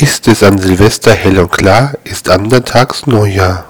Ist es an Silvester hell und klar, ist andern Tags Neujahr.